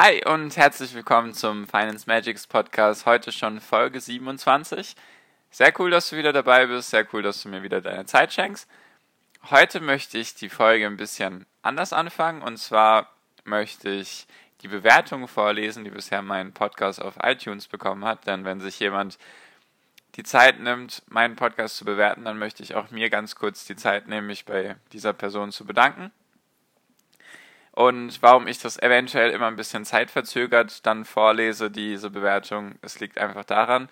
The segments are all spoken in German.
Hi und herzlich willkommen zum Finance Magics Podcast. Heute schon Folge 27. Sehr cool, dass du wieder dabei bist. Sehr cool, dass du mir wieder deine Zeit schenkst. Heute möchte ich die Folge ein bisschen anders anfangen. Und zwar möchte ich die Bewertungen vorlesen, die bisher mein Podcast auf iTunes bekommen hat. Denn wenn sich jemand die Zeit nimmt, meinen Podcast zu bewerten, dann möchte ich auch mir ganz kurz die Zeit nehmen, mich bei dieser Person zu bedanken. Und warum ich das eventuell immer ein bisschen zeitverzögert dann vorlese, diese Bewertung, es liegt einfach daran,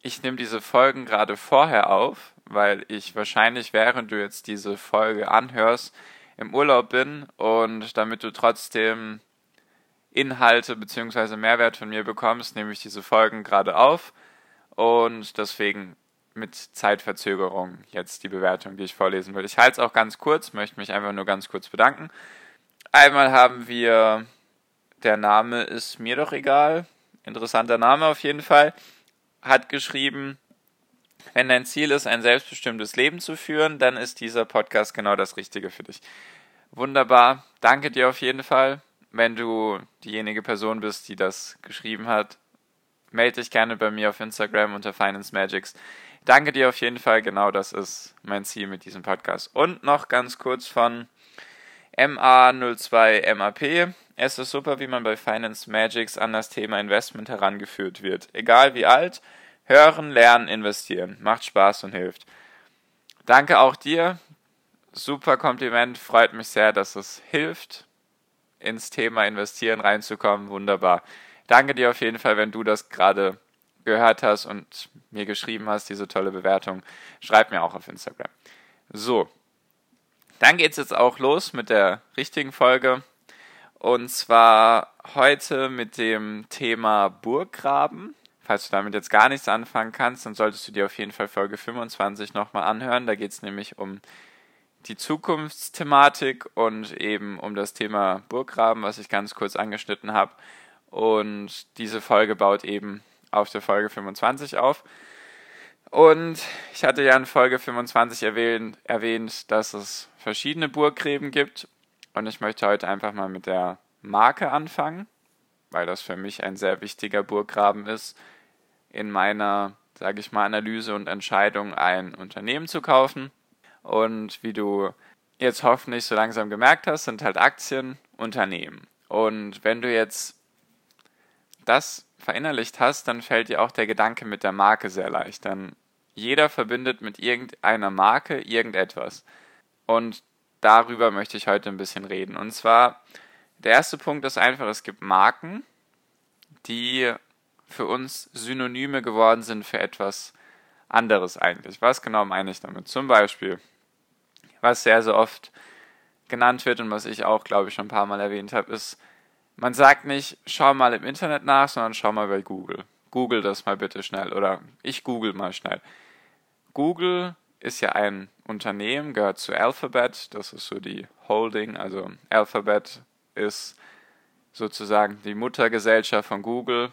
ich nehme diese Folgen gerade vorher auf, weil ich wahrscheinlich, während du jetzt diese Folge anhörst, im Urlaub bin und damit du trotzdem Inhalte bzw. Mehrwert von mir bekommst, nehme ich diese Folgen gerade auf und deswegen mit Zeitverzögerung jetzt die Bewertung, die ich vorlesen will. Ich halte es auch ganz kurz, möchte mich einfach nur ganz kurz bedanken. Einmal haben wir, der Name ist mir doch egal, interessanter Name auf jeden Fall, hat geschrieben, wenn dein Ziel ist, ein selbstbestimmtes Leben zu führen, dann ist dieser Podcast genau das Richtige für dich. Wunderbar, danke dir auf jeden Fall. Wenn du diejenige Person bist, die das geschrieben hat, melde dich gerne bei mir auf Instagram unter Finance Magics. Danke dir auf jeden Fall, genau das ist mein Ziel mit diesem Podcast. Und noch ganz kurz von MA02MAP. Es ist super, wie man bei Finance Magics an das Thema Investment herangeführt wird. Egal wie alt, hören, lernen, investieren. Macht Spaß und hilft. Danke auch dir. Super Kompliment. Freut mich sehr, dass es hilft, ins Thema Investieren reinzukommen. Wunderbar. Danke dir auf jeden Fall, wenn du das gerade gehört hast und mir geschrieben hast, diese tolle Bewertung. Schreib mir auch auf Instagram. So, dann geht es jetzt auch los mit der richtigen Folge. Und zwar heute mit dem Thema Burggraben. Falls du damit jetzt gar nichts anfangen kannst, dann solltest du dir auf jeden Fall Folge 25 nochmal anhören. Da geht es nämlich um die Zukunftsthematik und eben um das Thema Burggraben, was ich ganz kurz angeschnitten habe. Und diese Folge baut eben auf der Folge 25 auf. Und ich hatte ja in Folge 25 erwähnt, erwähnt, dass es verschiedene Burggräben gibt. Und ich möchte heute einfach mal mit der Marke anfangen, weil das für mich ein sehr wichtiger Burggraben ist, in meiner, sage ich mal, Analyse und Entscheidung ein Unternehmen zu kaufen. Und wie du jetzt hoffentlich so langsam gemerkt hast, sind halt Aktien Unternehmen. Und wenn du jetzt das verinnerlicht hast, dann fällt dir auch der Gedanke mit der Marke sehr leicht. Dann jeder verbindet mit irgendeiner Marke irgendetwas. Und darüber möchte ich heute ein bisschen reden. Und zwar, der erste Punkt ist einfach, es gibt Marken, die für uns Synonyme geworden sind für etwas anderes eigentlich. Was genau meine ich damit? Zum Beispiel, was sehr, sehr oft genannt wird und was ich auch, glaube ich, schon ein paar Mal erwähnt habe, ist, man sagt nicht, schau mal im Internet nach, sondern schau mal bei Google. Google das mal bitte schnell oder ich google mal schnell. Google ist ja ein Unternehmen, gehört zu Alphabet, das ist so die Holding, also Alphabet ist sozusagen die Muttergesellschaft von Google.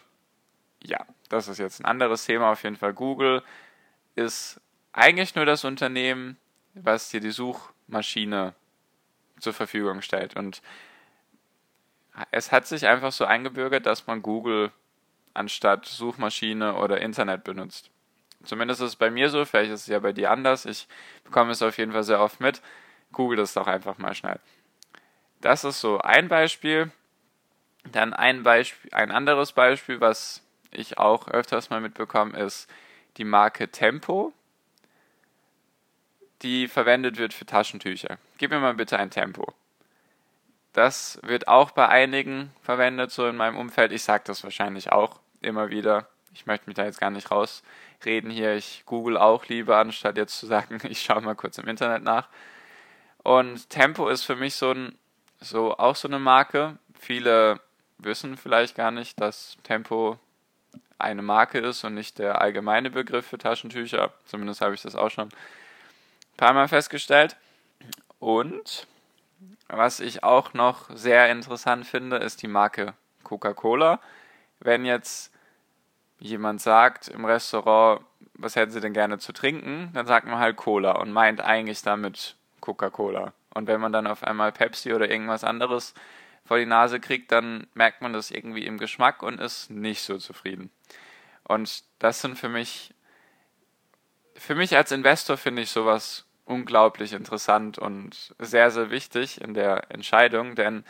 Ja, das ist jetzt ein anderes Thema auf jeden Fall. Google ist eigentlich nur das Unternehmen, was dir die Suchmaschine zur Verfügung stellt. Und es hat sich einfach so eingebürgert, dass man Google anstatt Suchmaschine oder Internet benutzt. Zumindest ist es bei mir so, vielleicht ist es ja bei dir anders. Ich bekomme es auf jeden Fall sehr oft mit. Google das doch einfach mal schnell. Das ist so ein Beispiel. Dann ein Beispiel, ein anderes Beispiel, was ich auch öfters mal mitbekomme, ist die Marke Tempo, die verwendet wird für Taschentücher. Gib mir mal bitte ein Tempo. Das wird auch bei einigen verwendet, so in meinem Umfeld. Ich sage das wahrscheinlich auch immer wieder. Ich möchte mich da jetzt gar nicht rausreden hier. Ich google auch lieber, anstatt jetzt zu sagen, ich schaue mal kurz im Internet nach. Und Tempo ist für mich so ein, so auch so eine Marke. Viele wissen vielleicht gar nicht, dass Tempo eine Marke ist und nicht der allgemeine Begriff für Taschentücher. Zumindest habe ich das auch schon ein paar Mal festgestellt. Und was ich auch noch sehr interessant finde, ist die Marke Coca-Cola. Wenn jetzt jemand sagt im Restaurant, was hätten Sie denn gerne zu trinken, dann sagt man halt Cola und meint eigentlich damit Coca-Cola. Und wenn man dann auf einmal Pepsi oder irgendwas anderes vor die Nase kriegt, dann merkt man das irgendwie im Geschmack und ist nicht so zufrieden. Und das sind für mich, für mich als Investor finde ich sowas unglaublich interessant und sehr, sehr wichtig in der Entscheidung, denn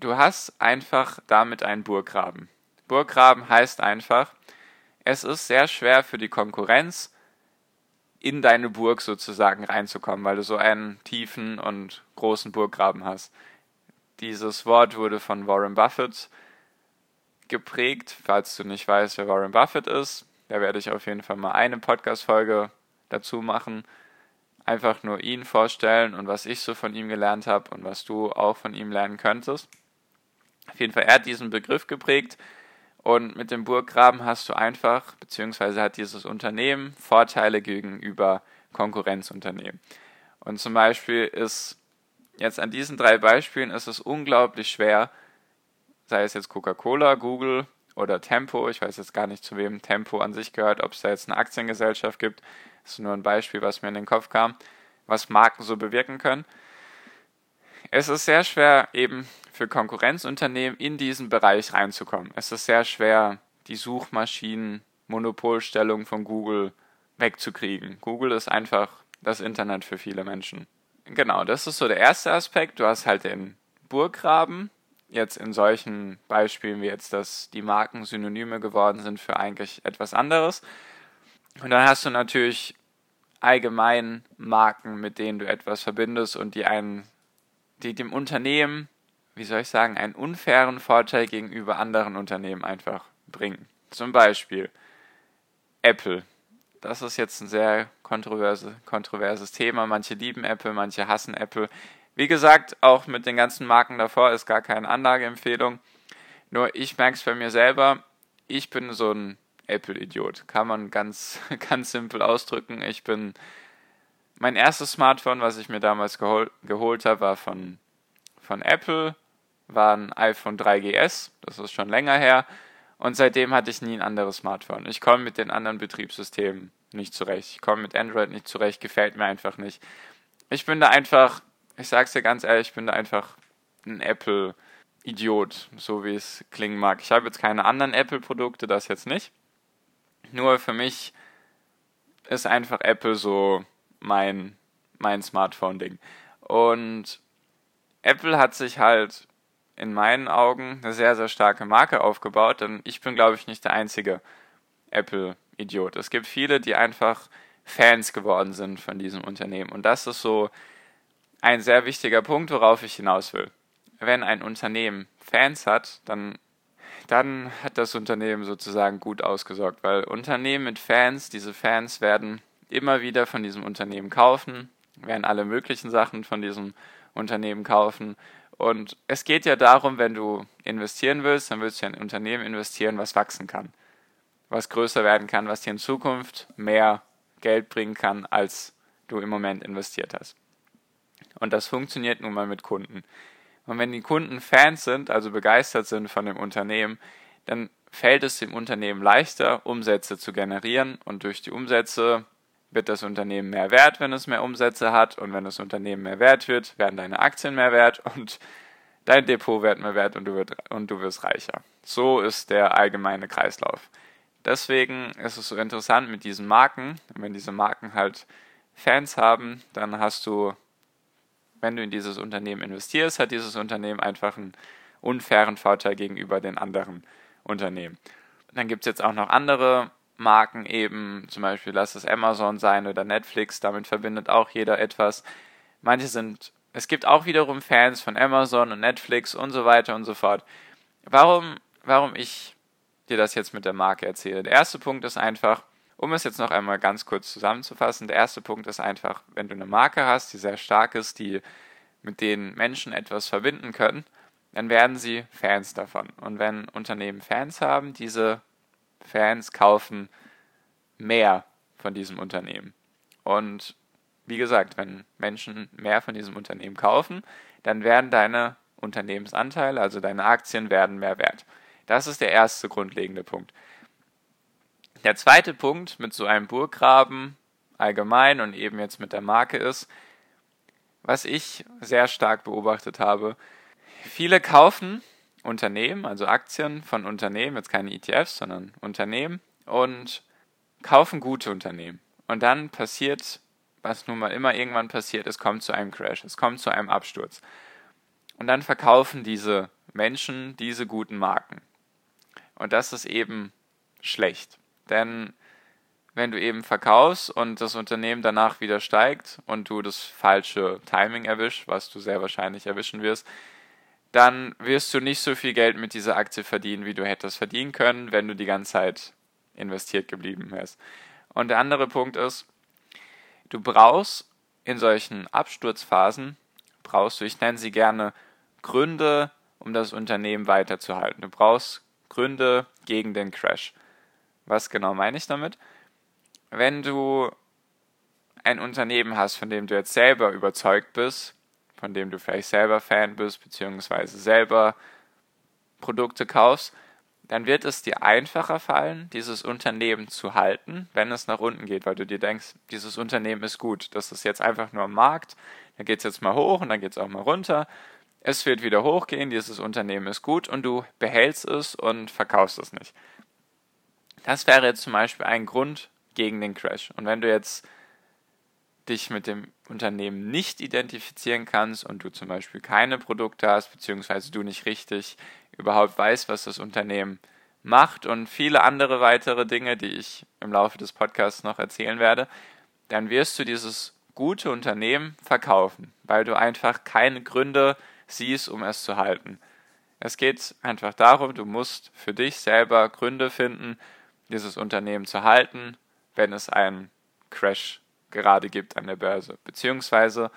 du hast einfach damit einen Burggraben. Burggraben heißt einfach, es ist sehr schwer für die Konkurrenz, in deine Burg sozusagen reinzukommen, weil du so einen tiefen und großen Burggraben hast. Dieses Wort wurde von Warren Buffett geprägt. Falls du nicht weißt, wer Warren Buffett ist, da werde ich auf jeden Fall mal eine Podcast-Folge dazu machen. Einfach nur ihn vorstellen und was ich so von ihm gelernt habe und was du auch von ihm lernen könntest. Auf jeden Fall, er hat diesen Begriff geprägt und mit dem Burggraben hast du einfach, beziehungsweise hat dieses Unternehmen Vorteile gegenüber Konkurrenzunternehmen. Und zum Beispiel ist jetzt an diesen drei Beispielen ist es unglaublich schwer, sei es jetzt Coca-Cola, Google oder Tempo, ich weiß jetzt gar nicht, zu wem Tempo an sich gehört, ob es da jetzt eine Aktiengesellschaft gibt, das ist nur ein Beispiel, was mir in den Kopf kam, was Marken so bewirken können. Es ist sehr schwer, eben für Konkurrenzunternehmen in diesen Bereich reinzukommen. Es ist sehr schwer, die Suchmaschinen, Monopolstellung von Google wegzukriegen. Google ist einfach das Internet für viele Menschen. Genau, das ist so der erste Aspekt. Du hast halt den Burggraben. Jetzt in solchen Beispielen wie jetzt, dass die Marken Synonyme geworden sind für eigentlich etwas anderes. Und dann hast du natürlich allgemein Marken, mit denen du etwas verbindest und die einen die dem Unternehmen, wie soll ich sagen, einen unfairen Vorteil gegenüber anderen Unternehmen einfach bringen. Zum Beispiel Apple. Das ist jetzt ein sehr kontroverse, kontroverses Thema. Manche lieben Apple, manche hassen Apple. Wie gesagt, auch mit den ganzen Marken davor ist gar keine Anlageempfehlung. Nur ich merke es bei mir selber. Ich bin so ein Apple-Idiot. Kann man ganz, ganz simpel ausdrücken. Ich bin mein erstes Smartphone, was ich mir damals gehol geholt habe, war von, von Apple, war ein iPhone 3GS, das ist schon länger her. Und seitdem hatte ich nie ein anderes Smartphone. Ich komme mit den anderen Betriebssystemen nicht zurecht. Ich komme mit Android nicht zurecht, gefällt mir einfach nicht. Ich bin da einfach, ich sag's dir ganz ehrlich, ich bin da einfach ein Apple-Idiot, so wie es klingen mag. Ich habe jetzt keine anderen Apple-Produkte, das jetzt nicht. Nur für mich ist einfach Apple so mein, mein Smartphone-Ding. Und Apple hat sich halt in meinen Augen eine sehr, sehr starke Marke aufgebaut, denn ich bin, glaube ich, nicht der einzige Apple-Idiot. Es gibt viele, die einfach Fans geworden sind von diesem Unternehmen. Und das ist so ein sehr wichtiger Punkt, worauf ich hinaus will. Wenn ein Unternehmen Fans hat, dann, dann hat das Unternehmen sozusagen gut ausgesorgt, weil Unternehmen mit Fans, diese Fans werden immer wieder von diesem Unternehmen kaufen, werden alle möglichen Sachen von diesem Unternehmen kaufen. Und es geht ja darum, wenn du investieren willst, dann willst du in ein Unternehmen investieren, was wachsen kann, was größer werden kann, was dir in Zukunft mehr Geld bringen kann, als du im Moment investiert hast. Und das funktioniert nun mal mit Kunden. Und wenn die Kunden Fans sind, also begeistert sind von dem Unternehmen, dann fällt es dem Unternehmen leichter, Umsätze zu generieren und durch die Umsätze wird das Unternehmen mehr wert, wenn es mehr Umsätze hat. Und wenn das Unternehmen mehr wert wird, werden deine Aktien mehr wert und dein Depot wird mehr wert und du, wird, und du wirst reicher. So ist der allgemeine Kreislauf. Deswegen ist es so interessant mit diesen Marken. Und wenn diese Marken halt Fans haben, dann hast du, wenn du in dieses Unternehmen investierst, hat dieses Unternehmen einfach einen unfairen Vorteil gegenüber den anderen Unternehmen. Dann gibt es jetzt auch noch andere Marken eben, zum Beispiel lass es Amazon sein oder Netflix, damit verbindet auch jeder etwas. Manche sind, es gibt auch wiederum Fans von Amazon und Netflix und so weiter und so fort. Warum, warum ich dir das jetzt mit der Marke erzähle? Der erste Punkt ist einfach, um es jetzt noch einmal ganz kurz zusammenzufassen, der erste Punkt ist einfach, wenn du eine Marke hast, die sehr stark ist, die mit denen Menschen etwas verbinden können, dann werden sie Fans davon. Und wenn Unternehmen Fans haben, diese Fans kaufen mehr von diesem Unternehmen. Und wie gesagt, wenn Menschen mehr von diesem Unternehmen kaufen, dann werden deine Unternehmensanteile, also deine Aktien, werden mehr wert. Das ist der erste grundlegende Punkt. Der zweite Punkt mit so einem Burggraben allgemein und eben jetzt mit der Marke ist, was ich sehr stark beobachtet habe, viele kaufen Unternehmen, also Aktien von Unternehmen, jetzt keine ETFs, sondern Unternehmen und kaufen gute Unternehmen. Und dann passiert, was nun mal immer irgendwann passiert, es kommt zu einem Crash, es kommt zu einem Absturz. Und dann verkaufen diese Menschen diese guten Marken. Und das ist eben schlecht. Denn wenn du eben verkaufst und das Unternehmen danach wieder steigt und du das falsche Timing erwischst, was du sehr wahrscheinlich erwischen wirst, dann wirst du nicht so viel Geld mit dieser Aktie verdienen, wie du hättest verdienen können, wenn du die ganze Zeit investiert geblieben wärst. Und der andere Punkt ist, du brauchst in solchen Absturzphasen, brauchst du, ich nenne sie gerne Gründe, um das Unternehmen weiterzuhalten. Du brauchst Gründe gegen den Crash. Was genau meine ich damit? Wenn du ein Unternehmen hast, von dem du jetzt selber überzeugt bist, von dem du vielleicht selber Fan bist, beziehungsweise selber Produkte kaufst, dann wird es dir einfacher fallen, dieses Unternehmen zu halten, wenn es nach unten geht, weil du dir denkst, dieses Unternehmen ist gut. Das ist jetzt einfach nur am Markt, da geht es jetzt mal hoch und dann geht es auch mal runter. Es wird wieder hochgehen, dieses Unternehmen ist gut und du behältst es und verkaufst es nicht. Das wäre jetzt zum Beispiel ein Grund gegen den Crash. Und wenn du jetzt dich mit dem Unternehmen nicht identifizieren kannst und du zum Beispiel keine Produkte hast, beziehungsweise du nicht richtig überhaupt weißt, was das Unternehmen macht und viele andere weitere Dinge, die ich im Laufe des Podcasts noch erzählen werde, dann wirst du dieses gute Unternehmen verkaufen, weil du einfach keine Gründe siehst, um es zu halten. Es geht einfach darum, du musst für dich selber Gründe finden, dieses Unternehmen zu halten, wenn es einen Crash gerade gibt an der Börse. Beziehungsweise,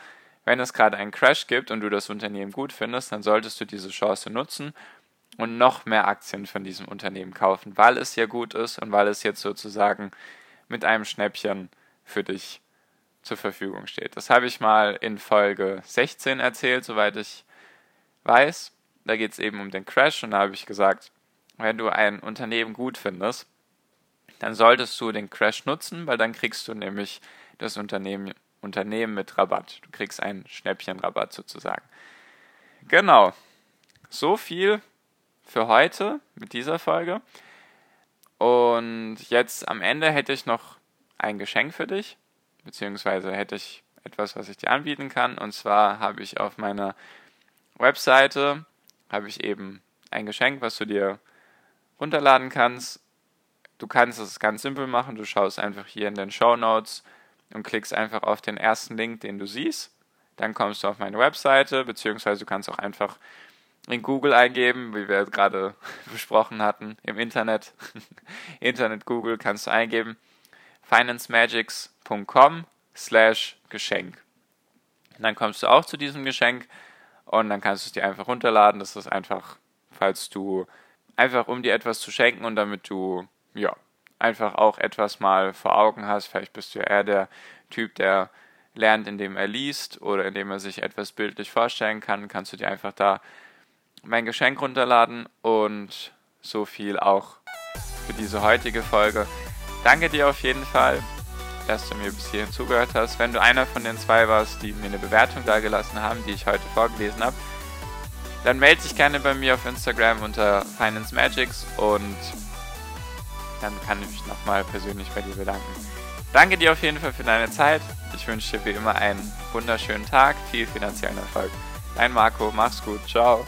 wenn es gerade einen Crash gibt und du das Unternehmen gut findest, dann solltest du diese Chance nutzen und noch mehr Aktien von diesem Unternehmen kaufen, weil es ja gut ist und weil es jetzt sozusagen mit einem Schnäppchen für dich zur Verfügung steht. Das habe ich mal in Folge 16 erzählt, soweit ich weiß. Da geht es eben um den Crash und da habe ich gesagt, wenn du ein Unternehmen gut findest, dann solltest du den Crash nutzen, weil dann kriegst du nämlich das Unternehmen, Unternehmen mit Rabatt. Du kriegst einen Schnäppchenrabatt sozusagen. Genau. So viel für heute mit dieser Folge. Und jetzt am Ende hätte ich noch ein Geschenk für dich, beziehungsweise hätte ich etwas, was ich dir anbieten kann. Und zwar habe ich auf meiner Webseite habe ich eben ein Geschenk, was du dir runterladen kannst. Du kannst es ganz simpel machen. Du schaust einfach hier in den Show Notes und klickst einfach auf den ersten Link, den du siehst. Dann kommst du auf meine Webseite, beziehungsweise du kannst auch einfach in Google eingeben, wie wir gerade besprochen hatten, im Internet. Internet Google kannst du eingeben financemagics.com slash Geschenk. Dann kommst du auch zu diesem Geschenk und dann kannst du es dir einfach runterladen. Das ist einfach, falls du einfach um dir etwas zu schenken und damit du, ja, einfach auch etwas mal vor Augen hast. Vielleicht bist du ja eher der Typ, der lernt, indem er liest oder indem er sich etwas bildlich vorstellen kann, kannst du dir einfach da mein Geschenk runterladen und so viel auch für diese heutige Folge. Danke dir auf jeden Fall, dass du mir bis hierhin zugehört hast. Wenn du einer von den zwei warst, die mir eine Bewertung da gelassen haben, die ich heute vorgelesen habe, dann melde dich gerne bei mir auf Instagram unter Finance Magics und dann kann ich mich nochmal persönlich bei dir bedanken. Danke dir auf jeden Fall für deine Zeit. Ich wünsche dir wie immer einen wunderschönen Tag, viel finanziellen Erfolg. Dein Marco, mach's gut, ciao.